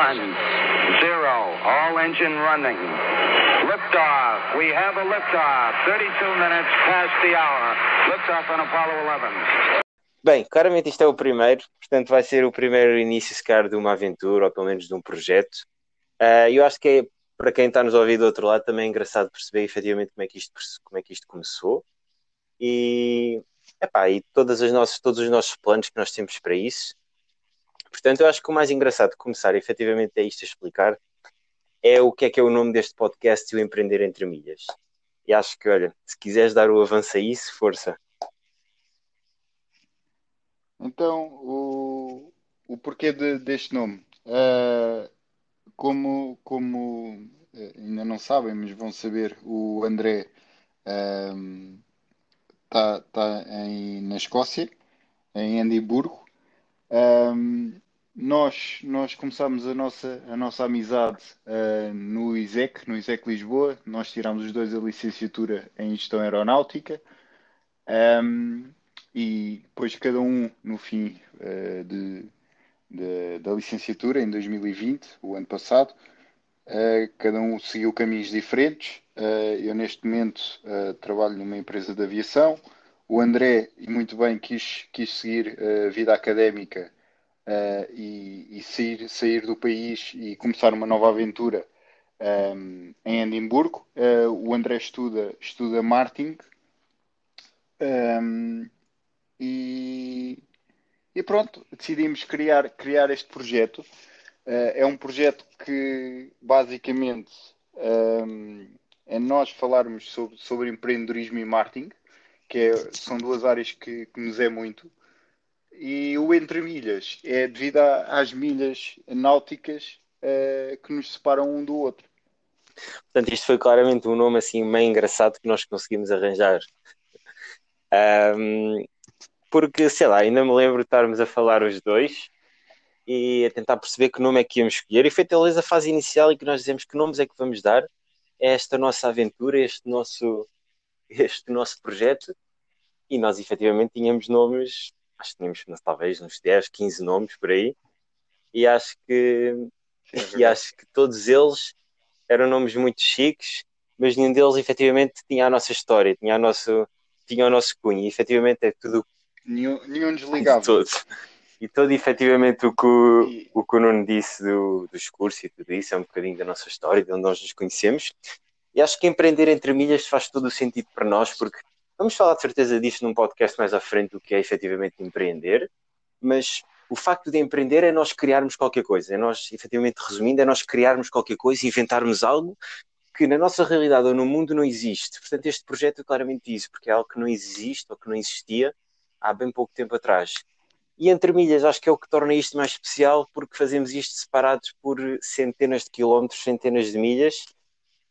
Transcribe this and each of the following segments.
one, zero. All engine running. Liftoff. We have a liftoff. 32 minutes past the hour. Liftoff on Apollo 11. Bem, claramente isto é o primeiro, portanto vai ser o primeiro início, se calhar, de uma aventura ou pelo menos de um projeto. Uh, eu acho que é, para quem está nos ouvir do outro lado, também é engraçado perceber efetivamente como é que isto, como é que isto começou e, epá, e todas as nossas, todos os nossos planos que nós temos para isso. Portanto, eu acho que o mais engraçado de começar efetivamente é isto a explicar é o que é que é o nome deste podcast e o Empreender Entre Milhas. E acho que, olha, se quiseres dar o avanço a isso, força. Então, o, o porquê de, deste nome? Uh, como, como uh, ainda não sabem, mas vão saber, o André está uh, tá em, na Escócia, em Edimburgo. Um, nós, nós começámos a nossa, a nossa amizade uh, no ISEC, no ISEC Lisboa. Nós tirámos os dois a licenciatura em Gestão Aeronáutica. Um, e depois cada um, no fim uh, de, de, da licenciatura, em 2020, o ano passado, uh, cada um seguiu caminhos diferentes. eu, neste momento, trabalho numa empresa de aviação. O André, muito bem, quis, quis seguir a vida académica uh, e, e, sair, sair do país e começar uma nova aventura um, em Edimburgo. Uh, o André estuda, estuda marketing um, e, e, pronto, decidimos criar, criar este projeto. Uh, é um projeto que basicamente um, é nós falarmos sobre, sobre empreendedorismo e marketing, que é, são duas áreas que, que nos é muito e o entre milhas é devido às milhas náuticas uh, que nos separam um do outro. Portanto, isto foi claramente um nome assim meio engraçado que nós conseguimos arranjar. Um, porque, sei lá, ainda me lembro de estarmos a falar os dois e a tentar perceber que nome é que íamos escolher. E foi talvez a fase inicial em que nós dizemos que nomes é que vamos dar a esta nossa aventura, este nosso, este nosso projeto. E nós efetivamente tínhamos nomes acho que tínhamos talvez uns 10, 15 nomes por aí, e acho que, é e acho que todos eles eram nomes muito chiques, mas nenhum deles efetivamente tinha a nossa história, tinha, a nosso, tinha o nosso cunho, e efetivamente é tudo. Nenhum, nenhum desligado. Todo. E todo efetivamente o que o, e... o, que o Nuno disse do, dos cursos e tudo isso é um bocadinho da nossa história, de onde nós nos conhecemos. E acho que empreender entre milhas faz todo o sentido para nós, porque Vamos falar de certeza disso num podcast mais à frente do que é efetivamente empreender, mas o facto de empreender é nós criarmos qualquer coisa, é nós, efetivamente resumindo, é nós criarmos qualquer coisa, inventarmos algo que na nossa realidade ou no mundo não existe. Portanto, este projeto é claramente isso, porque é algo que não existe ou que não existia há bem pouco tempo atrás. E entre milhas, acho que é o que torna isto mais especial, porque fazemos isto separados por centenas de quilómetros, centenas de milhas,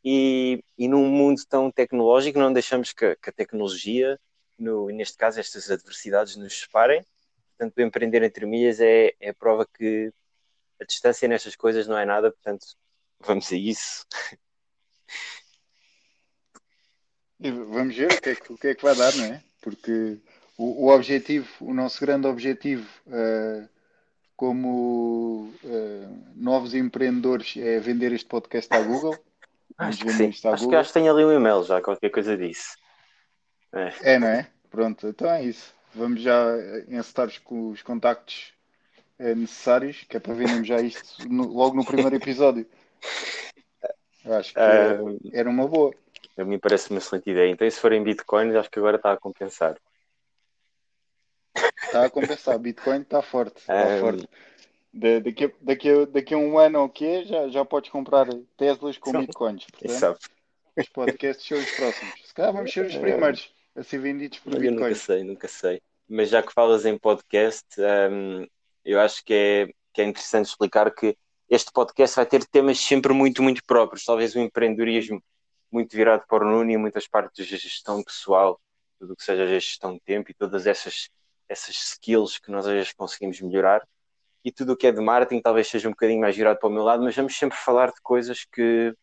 e, e num mundo tão tecnológico não deixamos que, que a tecnologia, no, neste caso estas adversidades, nos separem. Portanto, empreender entre milhas é, é prova que a distância nestas coisas não é nada, portanto, vamos a isso. Vamos ver o que, é que, o que é que vai dar, não é? Porque o, o objetivo, o nosso grande objetivo uh, como uh, novos empreendedores é vender este podcast à Google. Acho que sim. Acho que, acho que tenho ali um e-mail já, qualquer coisa disso. É. é, não é? Pronto, então é isso. Vamos já encetar com os contactos é, necessários, que é para vermos já isto no, logo no primeiro episódio. Eu acho que uh, era uma boa. A mim parece uma excelente ideia. Então, se forem bitcoins, acho que agora está a compensar. Está a compensar. Bitcoin está forte. Está um, forte. De, daqui, daqui, daqui a um ano ou quê, já, já podes comprar Teslas com bitcoins. Portanto, os podcasts são os próximos. Se calhar vamos ser os é. primeiros a ser vendidos por eu bitcoins. Nunca sei, nunca sei. Mas já que falas em podcast, um, eu acho que é, que é interessante explicar que este podcast vai ter temas sempre muito, muito próprios. Talvez o empreendedorismo muito virado para o Nuno e muitas partes da gestão pessoal, tudo o que seja a gestão de tempo e todas essas, essas skills que nós às vezes conseguimos melhorar e tudo o que é de marketing talvez seja um bocadinho mais girado para o meu lado, mas vamos sempre falar de coisas que,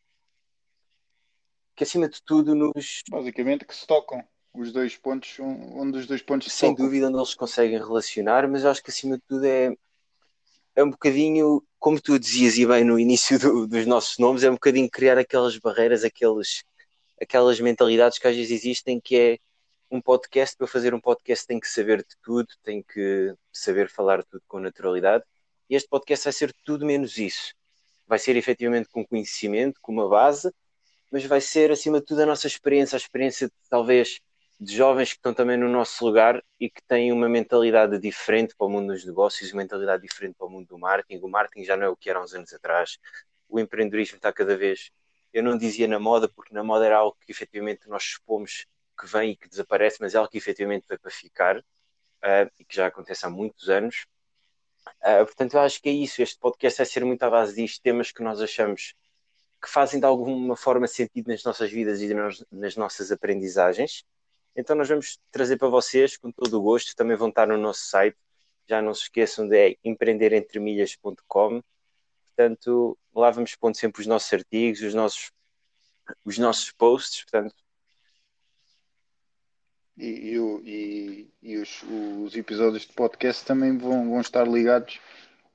que acima de tudo nos. Basicamente que se tocam. Os dois pontos, onde os dois pontos Sem tocam. dúvida onde eles conseguem relacionar, mas acho que acima de tudo é. é um bocadinho, como tu dizias e bem no início do, dos nossos nomes, é um bocadinho criar aquelas barreiras, aqueles, aquelas mentalidades que às vezes existem, que é um podcast, para fazer um podcast tem que saber de tudo, tem que saber falar tudo com naturalidade, e este podcast vai ser tudo menos isso. Vai ser efetivamente com conhecimento, com uma base, mas vai ser acima de tudo a nossa experiência, a experiência de, talvez de jovens que estão também no nosso lugar e que têm uma mentalidade diferente para o mundo dos negócios, uma mentalidade diferente para o mundo do marketing. O marketing já não é o que era uns anos atrás. O empreendedorismo está cada vez. Eu não dizia na moda, porque na moda era algo que efetivamente nós expomos que vem e que desaparece, mas é algo que efetivamente veio para ficar uh, e que já acontece há muitos anos. Uh, portanto, eu acho que é isso. Este podcast vai ser muito à base disto, temas que nós achamos que fazem de alguma forma sentido nas nossas vidas e nos, nas nossas aprendizagens. Então, nós vamos trazer para vocês com todo o gosto. Também vão estar no nosso site. Já não se esqueçam de é empreenderentremilhas.com. Portanto, lá vamos pondo sempre os nossos artigos, os nossos, os nossos posts. Portanto, e, e, e, os, os, episódios de podcast também vão, vão estar ligados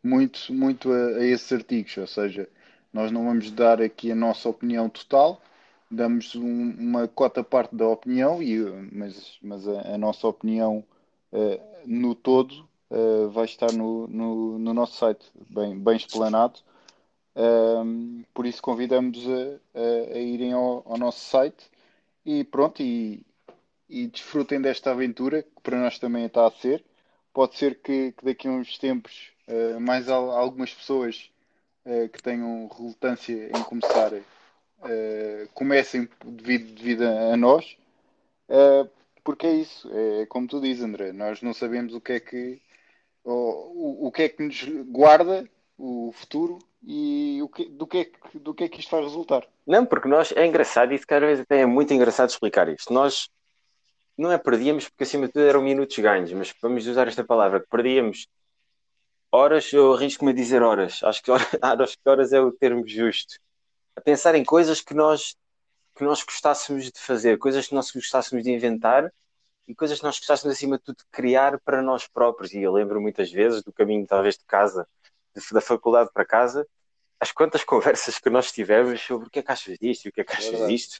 muito, muito a, a, esses artigos, ou seja, nós não vamos dar aqui a nossa opinião total, damos um, uma cota parte da opinião, e, mas, mas a, a nossa opinião uh, no todo uh, vai estar no, no, no, nosso site, bem, bem explanado. Um, por isso convidamos a, a, a irem ao, ao, nosso site e pronto, e, e desfrutem desta aventura, que para nós também está a ser. Pode ser que, que daqui a uns tempos uh, mais algumas pessoas uh, que tenham relutância em começar uh, comecem devido, devido a, nós, porque é isso, é como tu dizes, André, nós não sabemos o que é que o, o que é que nos guarda o futuro e o que, do, que é que, do que é que isto vai resultar. Não, porque nós é engraçado, e cada vez até é muito engraçado explicar isto. Nós não é perdíamos, porque acima de tudo eram minutos ganhos, mas vamos usar esta palavra, que perdíamos. Horas, eu arrisco-me a dizer horas, acho que horas, acho que horas é o termo justo, a pensar em coisas que nós, que nós gostássemos de fazer, coisas que nós gostássemos de inventar e coisas que nós gostássemos acima de tudo de criar para nós próprios. E eu lembro muitas vezes do caminho talvez de casa, de, da faculdade para casa, as quantas conversas que nós tivemos sobre o que é que achas disto e o que é que achas disto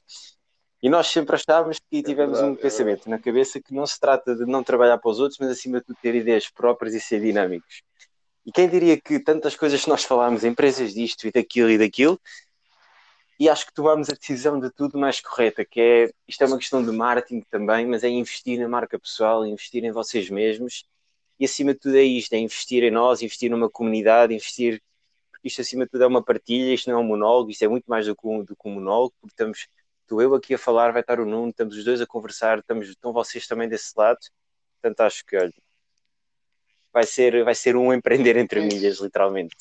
e nós sempre achávamos que é tivemos verdade, um é pensamento na cabeça que não se trata de não trabalhar para os outros, mas acima de tudo ter ideias próprias e ser dinâmicos. E quem diria que tantas coisas que nós falámos, empresas disto e daquilo e daquilo, e acho que tomámos a decisão de tudo mais correta, que é, isto é uma questão de marketing também, mas é investir na marca pessoal, investir em vocês mesmos, e acima de tudo é isto, é investir em nós, investir numa comunidade, investir, porque isto acima de tudo é uma partilha, isto não é um monólogo, isto é muito mais do que um, do que um monólogo, porque estamos estou eu aqui a falar, vai estar o Nuno, estamos os dois a conversar, estamos, estão vocês também desse lado. Portanto, acho que olha, vai, ser, vai ser um empreender entre é milhas, literalmente.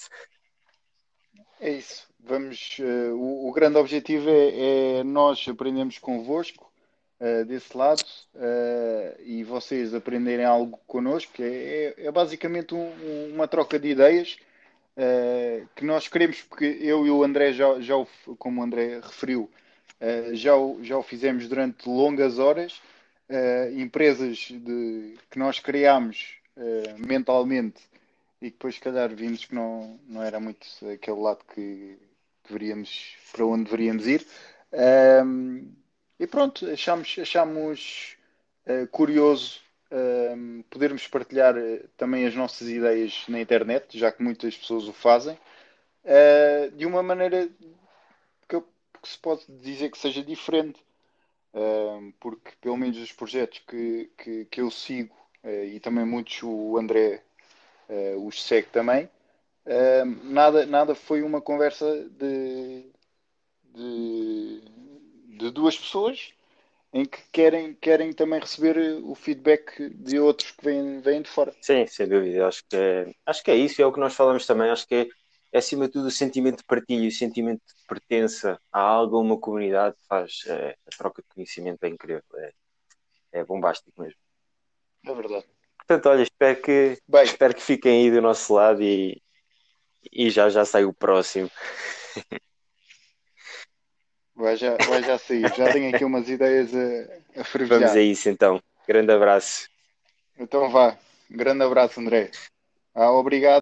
É isso. Vamos, uh, o, o, grande objetivo é, é nós aprendermos convosco uh, desse lado uh, e vocês aprenderem algo connosco. É, é, é basicamente um, uma troca de ideias que nós queremos, porque eu e o André, já, já como o André referiu, Uh, já, o, já o fizemos durante longas horas. Uh, empresas de, que nós criámos uh, mentalmente e depois, se calhar, vimos que não, não era muito aquele lado que deveríamos, para onde deveríamos ir. e pronto, achamos, achamos curioso podermos partilhar também as nossas ideias na internet, já que muitas pessoas o fazem, de uma maneira que se pode dizer que seja diferente, uh, porque pelo menos os projetos que, que, que eu sigo, uh, e também muitos o André uh, os segue também, nada, nada foi uma conversa de, de, de, duas pessoas em que querem, querem também receber o feedback de outros que vêm, vêm de fora. Sim, sem dúvida. Acho que, é, acho que é isso, é o que nós falamos também. Acho que é é acima de tudo o sentimento de partilha, o sentimento de pertença a algo, a uma comunidade, faz é, a troca de conhecimento é incrível, é, é bombástico mesmo. É verdade. Portanto, olha, espero que, Bem, espero que fiquem aí do nosso lado e, e já já sai o próximo. Vai já, vai já sair, já tenho aqui umas ideias a, a fervilhar. Vamos a isso então. Grande abraço. Então vá. Grande abraço, André. Ah, obrigado.